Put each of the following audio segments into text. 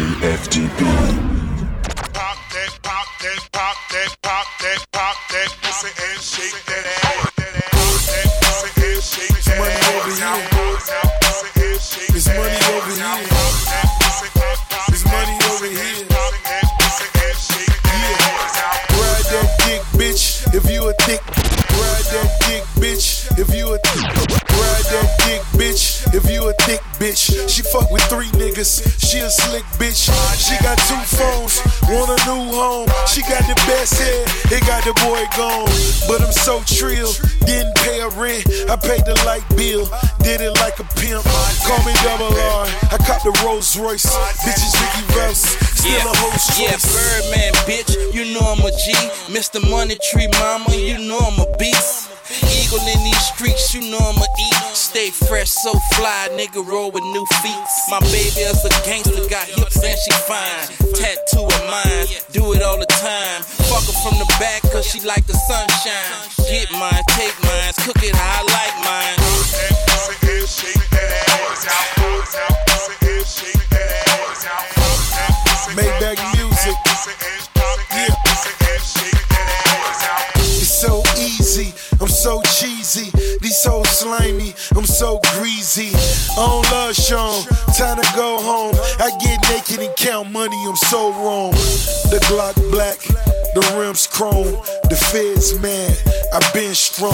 FDB. Pop that, pop that, pop that, pop that, pop that pussy and shake that ass. Pop that pussy and shake that money ass. over here. Pop that pussy and shake It's money over here. Pop that pussy, pop, pop It's money over here. Pop that pussy and shake that. Ride that dick, bitch, if you a thick. Ride that dick, bitch, if you a thick. Ride that dick, bitch, if you a thick bitch. She fuck with three she a slick bitch. She got two phones, want a new home. She got the best head, it got the boy gone. But I'm so trill, didn't pay a rent, I paid the light bill. Did it like a pimp, call me double R. I cop the Rolls Royce, bitches Ricky Rouse, still Yeah, a host yeah, Birdman, bitch, you know I'm a G. Mr. Money Tree Mama, you know I'm a beast. Eagle in these streets, you know I'm a eat. Stay fresh, so fly, nigga roll with new feet. My baby is a gangster, got hips and she fine. Tattoo of mine, do it all the time. Fuck her from the back, cause she like the sunshine. Get mine, take mine, cook it how I like mine. Hoes slimy, I'm so greasy. I don't love Sean, time to go home. I get naked and count money, I'm so wrong. The Glock black, the rims chrome. The feds mad, I been strong.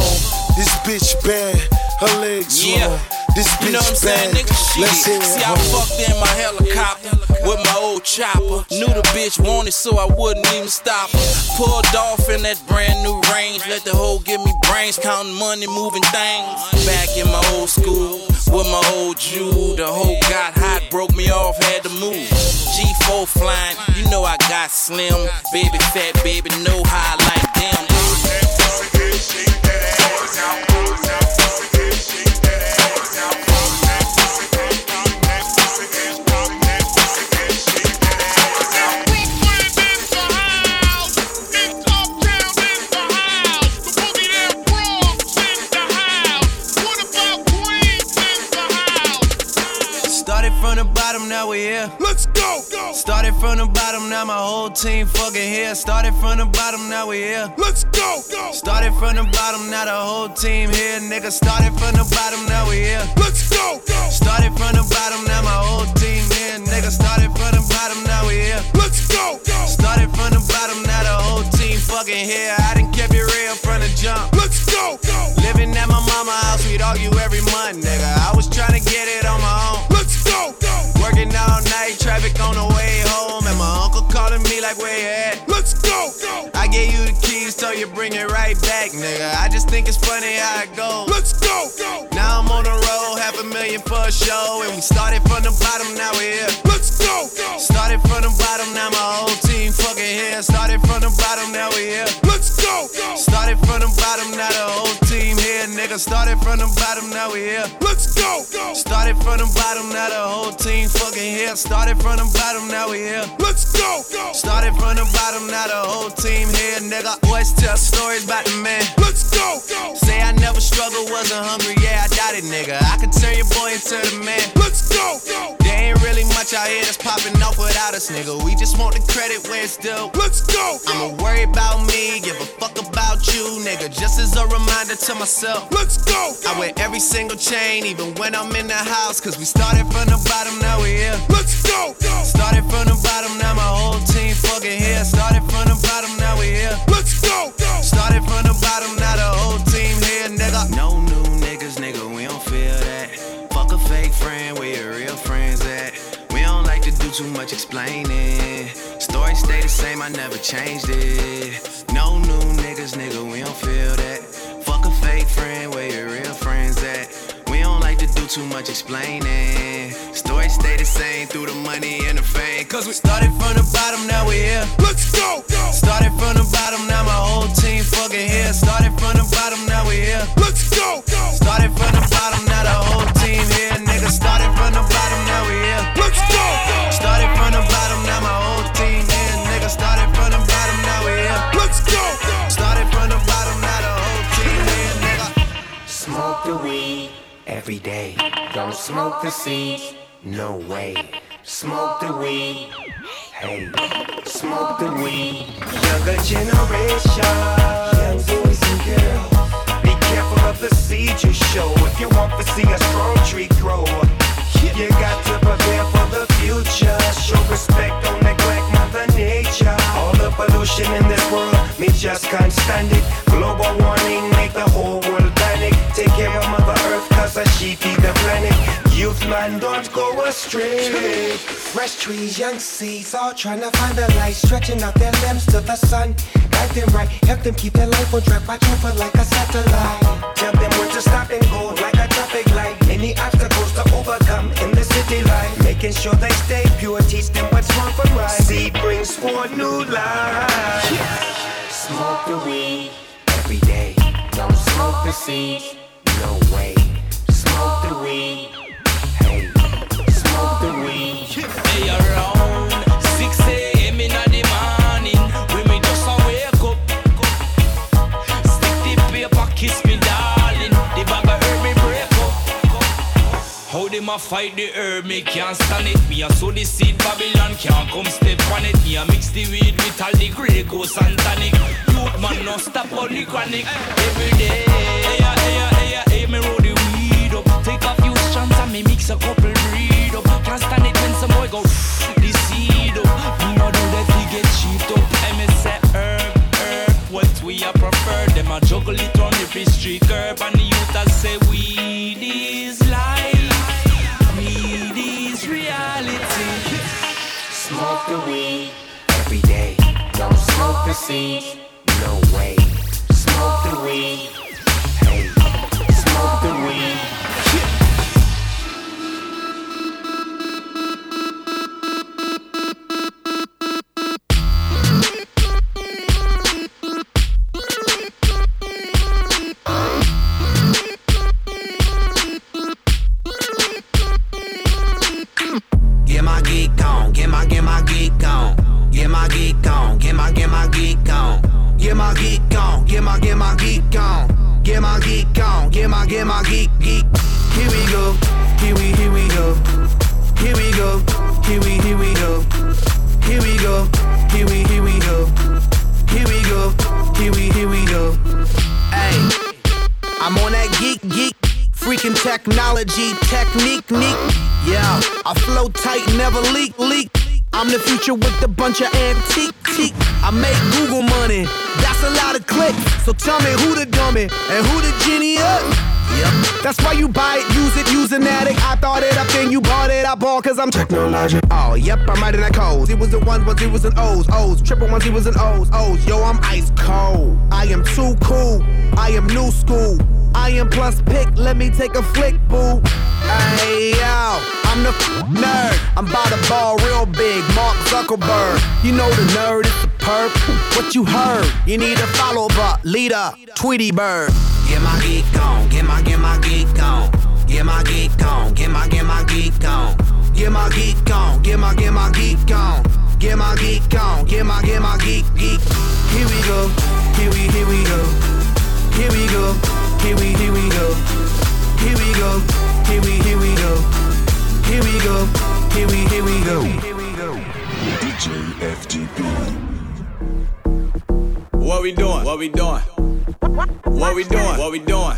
This bitch bad, her legs Yeah. This bitch You know what I'm saying, bad. nigga? Let's hear Shit. See, I fucked in my helicopter with my old chopper. Knew the bitch wanted, so I wouldn't even stop her. Pulled off in that brand new range. Let the hoe give me brains, counting money, moving things. Back in my old school with my old Jew. The hoe got hot, broke me off, had to move. G4 flying, you know I got slim. Baby fat, baby, know how I like them. Whole team fucking here. Started from the bottom, now we here. Let's go, go. Started from the bottom, now the whole team here. Nigga, started from the bottom, now we here. Let's go, go. Started from the bottom, now my whole team here. Nigga, started from the bottom, now we here. Let's go, go. Started from the bottom, now the whole team fucking here. I done kept it real from the jump. Let's go, go. Living at my mama house, we'd argue every month, nigga. I was trying to get it on my own. Let's go, go. Working all night, traffic on the way home, and my uncle calling me like, where you at? Let's go, go. I gave you the keys, so you bring it right back, nigga. I just think it's funny how it goes. Let's go, go. Now I'm on the road, half a million for a show, and we started from the bottom, now we're here. Let's go, go. Started from the bottom, now my whole team fucking here. Started from the bottom, now we're here. Let's go, go. Started from the bottom, now the whole here, nigga. Started from the bottom, now we here. Let's go, go. Started from the bottom, now the whole team fucking here. Started from the bottom, now we here. Let's go, go. Started from the bottom, now the whole team here, nigga. Boys tell stories about the man. Let's go, go. Say I never struggled, wasn't hungry, yeah, I doubt it, nigga. I could turn your boy into the man. Let's go, go. There ain't really much out here that's popping off without us, nigga. We just want the credit where it's due. Let's go, I'ma worry about me, give a fuck about you, nigga. Just as a reminder to myself. Let's go, I wear every single chain, even when I'm in the house. Cause we started from the bottom, now we here. Let's go, go. Started from the bottom, now my whole team fucking here. Started from the bottom, now we here. Let's go, go. Started from the bottom, now the whole team here, nigga. No new niggas, nigga, we don't feel that. Fuck a fake friend, where your real friends at? We don't like to do too much explaining. Story stay the same, I never changed it. Too much explaining. Story stay the same through the money and the fame. Cause we started from the bottom, now we here. Let's go, go. Started from the bottom, now my whole team fucking here. Started from the bottom, now we here. Let's go, go. Started from the bottom, now the whole Smoke the seeds, no way. smoke the weed. Hey, smoke the weed. Younger generation, young boys and girls. Be careful of the seed you show if you want to see a strong tree grow. You got to prepare for the future. Show respect, don't neglect Mother Nature. All the pollution in this world, me just can't stand it. Astray. Fresh trees, young seeds, all trying to find the light, stretching out their limbs to the sun. Guide them right, help them keep their life on track, watch over like a satellite. Tell them when to stop and go like a traffic light. Any obstacles to overcome in the city life. Making sure they stay pure, teach them what's wrong from right. Seed brings forth new life. Smoke the weed every day. Don't smoke the seeds, no way. Smoke the weed, them a fight the herb, me can't stand it. Me a sow the seed, Babylon can't come step on it. Me a mix the weed with all the Grey Goose and tonic. Youth man no stop on the chronic. Every day, hey, hey, hey, hey, me roll the weed up. Take a few strands and me mix a couple breed up. Can't stand it when some boy go the seed up. Me no do that we get cheap up. And me say herb, herb, what we a prefer. Them a juggle it on the street curb and the youth a say Seed, no way. Smoke the weed, technology, technique, neat. Yeah, I flow tight, never leak, leak. I'm the future with a bunch of antique, teak. I make Google money, that's a lot of clicks. So tell me who the dummy and who the genie is. Yep. That's why you buy it, use it, use an addict. I thought it up, then you bought it, I bought cause I'm technologic. Oh, yep, I'm writing that code. It was the ones, ones, it was an O's, O's. Triple ones, it was an O's, O's. Yo, I'm ice cold. I am too cool. I am new school. I am plus pick, let me take a flick, boo. Hey, yo, I'm the nerd. I'm about to ball real big, Mark Zuckerberg. You know the nerd is the perp. What you heard? You need a follow up, leader, Tweety Bird. Get my geek on, get my, get my geek on. Get my geek on, get my, get my geek on. Get my geek on, get my, get my geek on. Get my geek on, get my, get my geek, geek. Here we go, here we, here we go. Here we go, here we, here we go. Here we go, here we, here we go. Here we go, here we, here we go. Here we go. DJ FTP. What we doing? What we doing? What we doing? What we doing?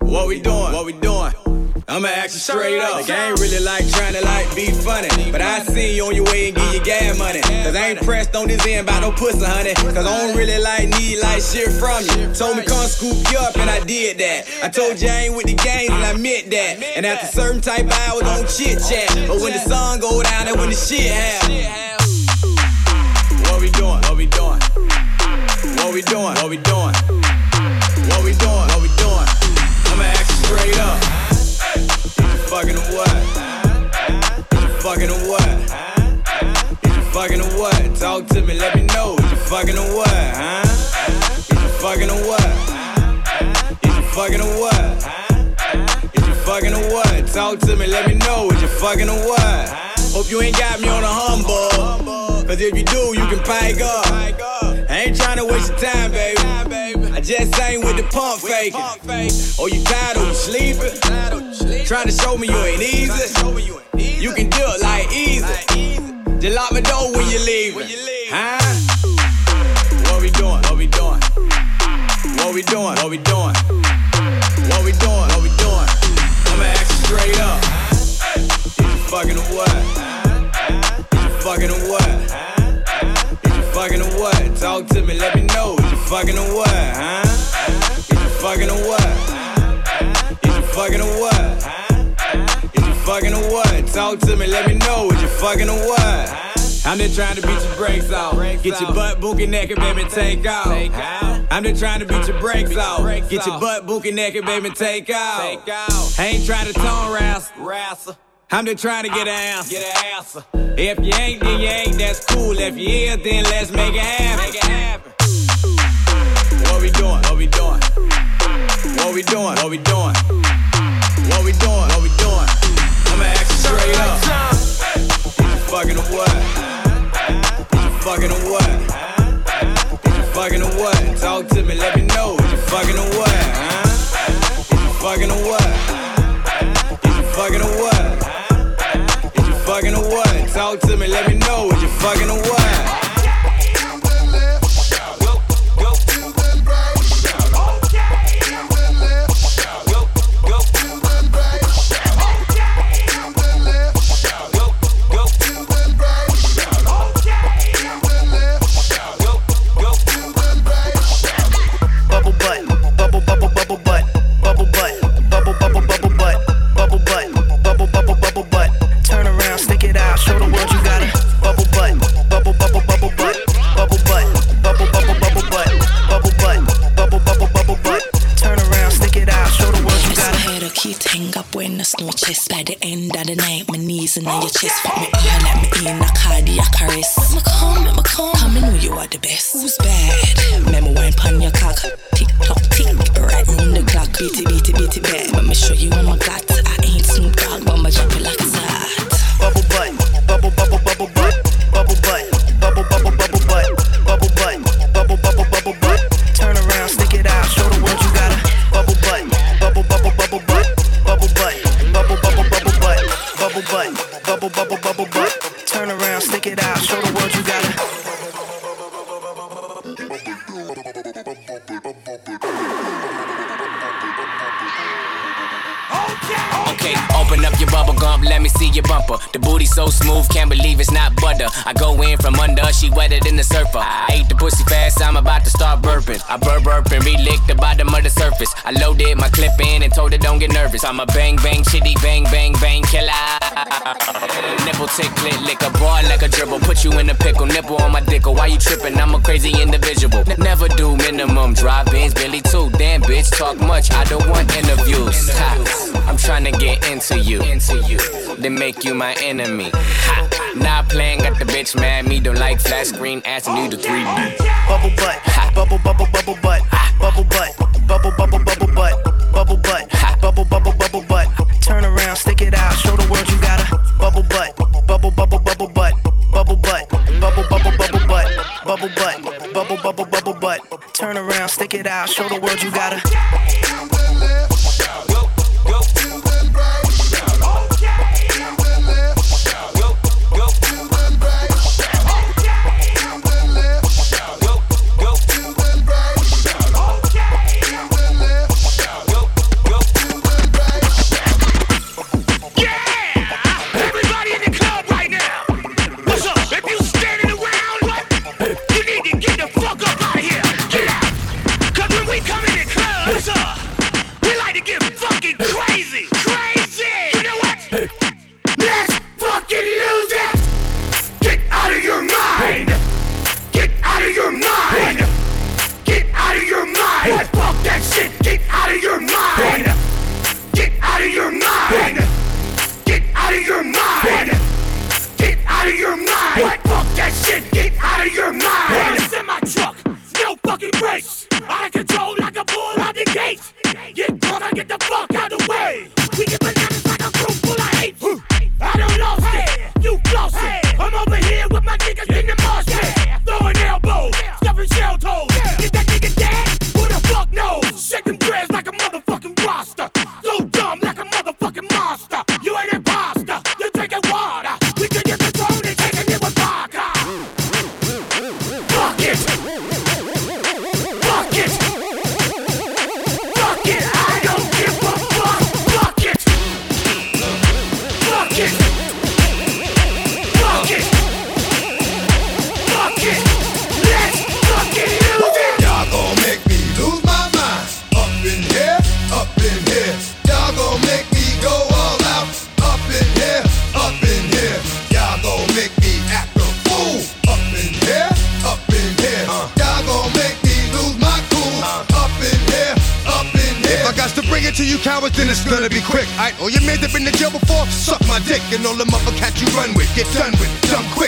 What we doing? What we doing? I'ma ask you straight up. Like, I ain't really like trying to like be funny. But I seen you on your way and give you gas money. Cause I ain't pressed on this end by no pussy, honey. Cause I don't really like need like shit from you. Told me come scoop you up and I did that. I told you I ain't with the gangs and I meant that. And after certain type of hours, don't chit chat. But when the sun go down, and when the shit happen. What we doing? What we doing? What we doing? What we doing? What we doing? What we doing? I'ma ask you straight up. Fucking or what? Is you fucking or what? Is you fucking or what? Talk to me, let me know. Is you fucking or what? Huh? Is you fucking or what? Is you fucking or what? Is you fucking or what? Talk to me, let me know. Is you fucking or what? Hope you ain't got me on a humble. Cause if you do, you can pike up. I ain't tryna waste your time, baby. I just ain't with the pump faking. Oh, you tired you sleeping? Trying to show me you ain't easy. You can do it like easy. Just lock my door when you leave. Huh? What we doing? What we doing? What we doing? What we doing? What we doing? What we doing? I'ma ask you straight up. Is you fucking or what? Is you fucking or what? Is you fucking or what? Talk to me, let me know. Is you fucking or what? Huh? Is you fucking or what? Is you fucking or what? Talk to me, let me know. Is you fucking or what? I'm just trying to beat your brakes off. Get your butt bookie naked, baby, take off. I'm just trying to beat your brakes off. Get your butt bookie naked, baby, take off. I ain't trying to tone wrestle. I'm just trying to get an answer. Get an answer. If you ain't, then you ain't. That's cool. If you is, then let's make it happen. Make it happen. What we doing? What we doing? What we doing? What we doing? What we doing? What we doing? I'ma ask you straight up. Is you fucking or what? Is you fucking or what? Is you fucking or what? Talk to me, let me know. Is you fucking or what? Huh? Is you fucking or what? Is you fucking or what? Is you fucking or what? Talk to me, let me know. Is you fucking or what? Nervous. I'm a bang bang chitty bang bang bang killer. Nipple tick click lick a bar like a dribble. Put you in a pickle, nipple on my dickle. Why you tripping? I'm a crazy individual. N- never do minimum drive-ins, Billy too. Damn bitch, talk much. I don't want interviews. Ha. I'm trying to get into you, into you. Then make you my enemy. Ha. Not playing, got the bitch mad. Me don't like flat screen, asking you to 3D. bubble butt, bubble bubble bubble butt, bubble butt, bubble bubble bubble then it's gonna be quick. Alright, all oh, your mans been to jail before, suck my dick. And all the motherfuckers you run with, get done with, dumb quick.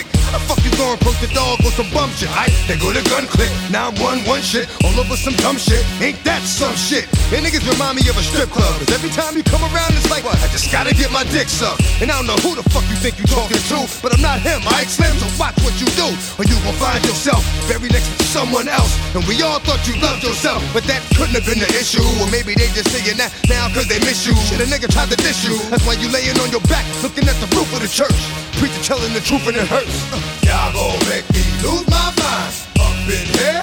Gonna approach the dog with some bum shit? Alright, they go to gun click. Now I'm one, one shit, all over some dumb shit. Ain't that some shit? And niggas remind me of a strip club. Cause every time you come around, it's like, I just gotta get my dick sucked. And I don't know who the fuck you think you talking to, but I'm not him, alright, Slim? So watch what you do, or you gon' find yourself very next to someone else. And we all thought you loved yourself, but that couldn't have been the issue. Or maybe they just saying that now cause they miss you. Shit, a nigga tried to diss you. That's why you laying on your back, looking at the roof of the church. Preacher telling the truth and it hurts. Gon' make me lose my mind. Up in here,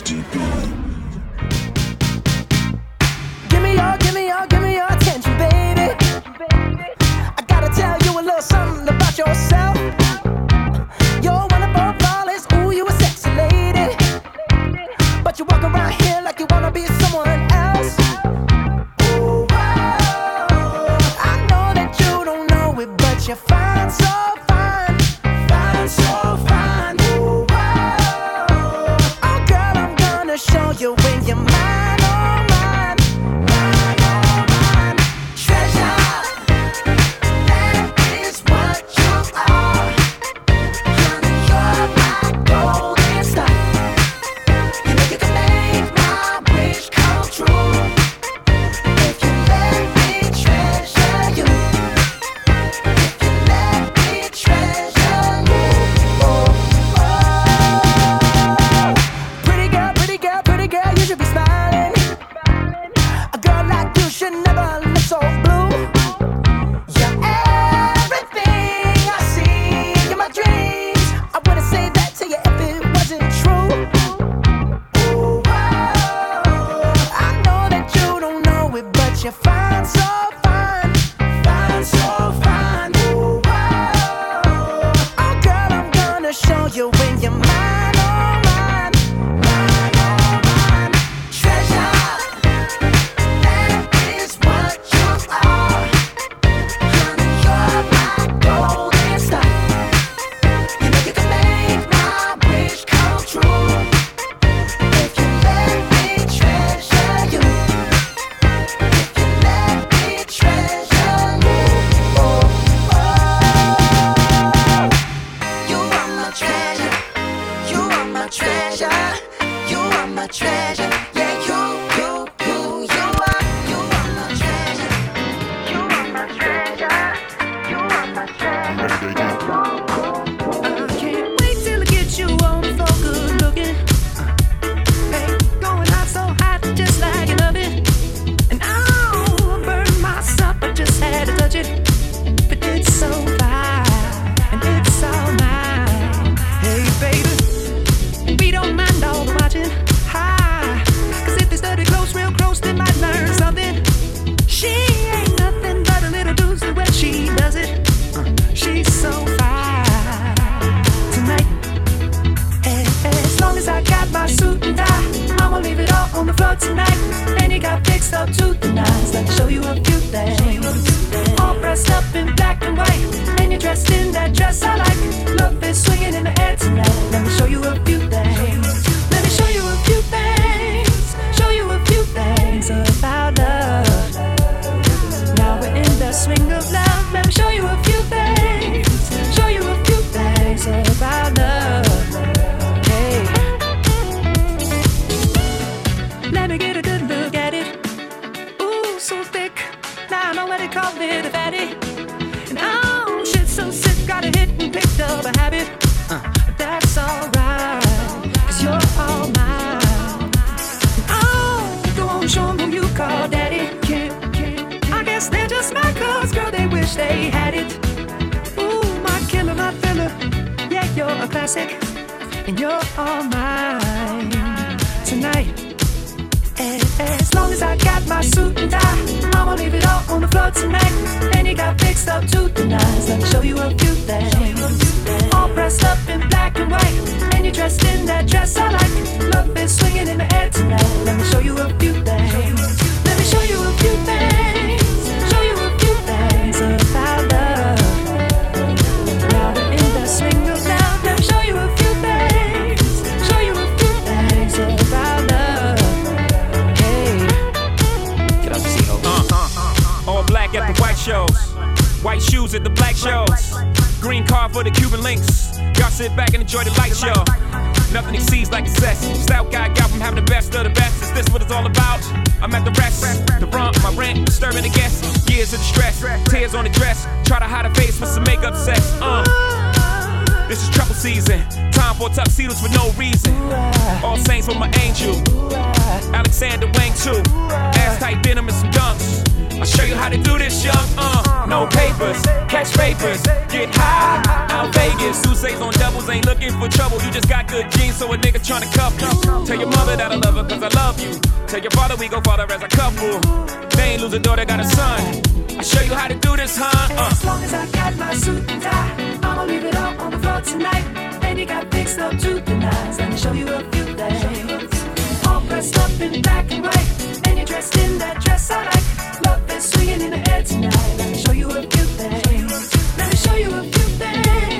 FTP. Dressed in that dress I like. Love is swinging in the air tonight. Let me show you a few things. Let me show you a few things. Show you a few things about love. Now we're in the swing of love. Let me show you a few things. Show you a few things about love. Hey. Get up, see Uh, all black at the white shows. White shoes at the black shows. Green car for the Cuban links. Y'all sit back and enjoy the light show. Nothing exceeds like excess. Stout guy got from having the best of the best. Is this what it's all about? I'm at the rest. The rump, my rent, disturbing the guests. Years of distress, tears on the dress. Try to hide a face with some makeup sex. Uh. This is trouble season. Time for tuxedos for no reason. All saints for my angel. Alexander Wang too. Ass tight denim and some dunks. I'll show you how to do this, young. Uh, no papers, catch papers, get high. Out Vegas, Sousa's on doubles, ain't looking for trouble. You just got good genes, so a nigga tryna cuff you. Tell your mother that I love her, cause I love you. Tell your father we go father as a couple. They ain't lose a daughter, got a son. I'll show you how to do this, huh? Uh. As long as I got my suit and tie, I'ma leave it all on the floor tonight. And you got fixed up to the nines. Let me show you a few things. All dressed up in black and white, and you're dressed in that dress I like. Love swinging in the air tonight. Let me show you a few things. Let me show you a few things.